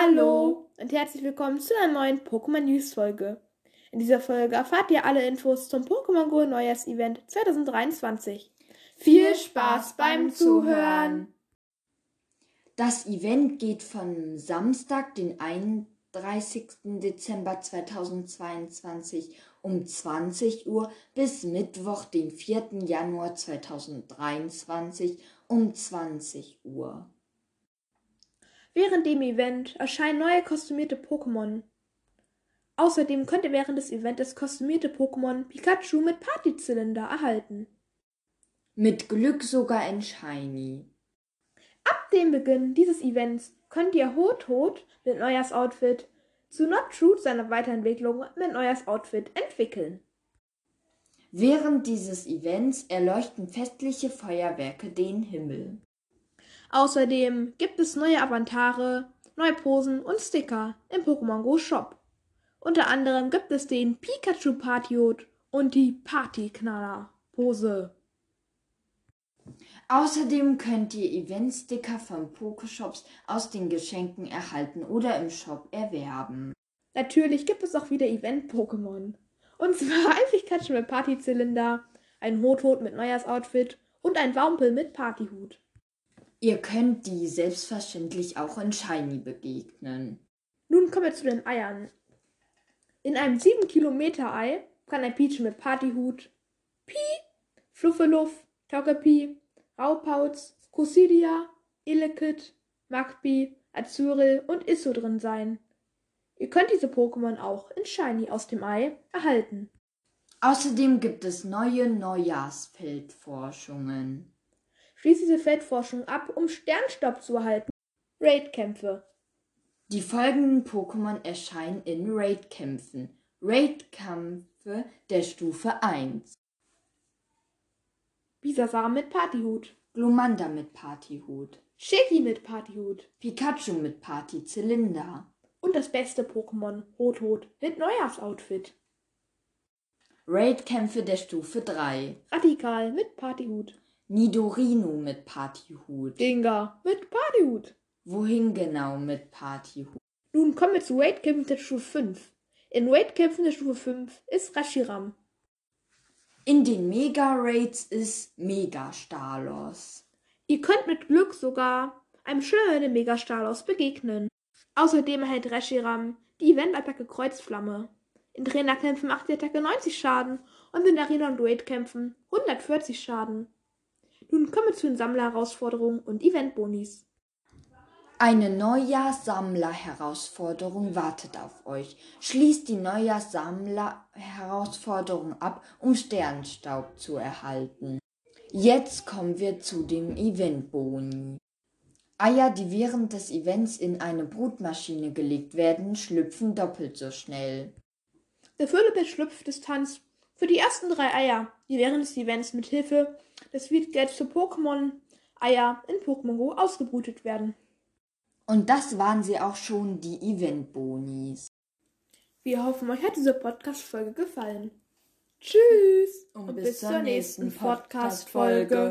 Hallo und herzlich willkommen zu einer neuen Pokémon News Folge. In dieser Folge erfahrt ihr alle Infos zum Pokémon Go Neujahrs-Event 2023. Viel Spaß beim Zuhören! Das Event geht von Samstag, den 31. Dezember 2022 um 20 Uhr bis Mittwoch, den 4. Januar 2023 um 20 Uhr. Während dem Event erscheinen neue kostümierte Pokémon. Außerdem könnt ihr während des Events das kostümierte Pokémon Pikachu mit Partyzylinder erhalten. Mit Glück sogar in Shiny. Ab dem Beginn dieses Events könnt ihr Hot-Hot mit Neujahrsoutfit zu Not True seiner Weiterentwicklung mit Neujahrsoutfit entwickeln. Während dieses Events erleuchten festliche Feuerwerke den Himmel. Außerdem gibt es neue Avantare, neue Posen und Sticker im Pokémon Go Shop. Unter anderem gibt es den Pikachu Partyhut und die Partyknaller Pose. Außerdem könnt ihr Event-Sticker von Pokeshops aus den Geschenken erhalten oder im Shop erwerben. Natürlich gibt es auch wieder Event-Pokémon. Und zwar ein Pikachu mit Partyzylinder, ein Hothot mit Neujahrsoutfit und ein Wampel mit Partyhut. Ihr könnt die selbstverständlich auch in Shiny begegnen. Nun kommen wir zu den Eiern. In einem 7 Kilometer Ei kann ein Peach mit Partyhut, Pi, Fluffeluff, Togepi, Raupauz, Cosidia, Elekid, Magpi, Azuril und Isso drin sein. Ihr könnt diese Pokémon auch in Shiny aus dem Ei erhalten. Außerdem gibt es neue Neujahrsfeldforschungen. Schließt diese Feldforschung ab, um Sternstaub zu erhalten. Raid-Kämpfe. Die folgenden Pokémon erscheinen in Raid-Kämpfen. Raid-Kämpfe der Stufe 1. Bisasam mit Partyhut. Glomanda mit Partyhut. Shaggy mit Partyhut. Pikachu mit Partyzylinder. Und das beste Pokémon, Rothot, mit Neujahrsoutfit. Raid-Kämpfe der Stufe 3. Radikal mit Partyhut. Nidorino mit Partyhut. Dinga mit Partyhut. Wohin genau mit Partyhut? Nun kommen wir zu Raid-Kämpfen der Stufe 5. In Raid-Kämpfen der Stufe 5 ist Rashiram. In den Mega-Raids ist Mega-Stalos. Ihr könnt mit Glück sogar einem schimmernden Mega-Stalos begegnen. Außerdem erhält Reshiram die Event-Attacke Kreuzflamme. In Trainerkämpfen macht die Attacke 90 Schaden und in Arena- und Raid-Kämpfen 140 Schaden. Nun kommen wir zu den Sammler-Herausforderungen und Event-Bonis. Eine Neujahrssammler-Herausforderung wartet auf euch. Schließt die Neujahrssammler-Herausforderung ab, um Sternstaub zu erhalten. Jetzt kommen wir zu dem Event-Boni. Eier, die während des Events in eine Brutmaschine gelegt werden, schlüpfen doppelt so schnell. Der Füllebett-Schlüpfdistanz für die ersten drei Eier, die während des Events mit Hilfe des Wiedgelds für Pokémon-Eier in Pokémon Go ausgebrütet werden. Und das waren sie auch schon, die Event-Bonis. Wir hoffen, euch hat diese Podcast-Folge gefallen. Tschüss und, und bis, bis, zur nächsten Podcast-Folge.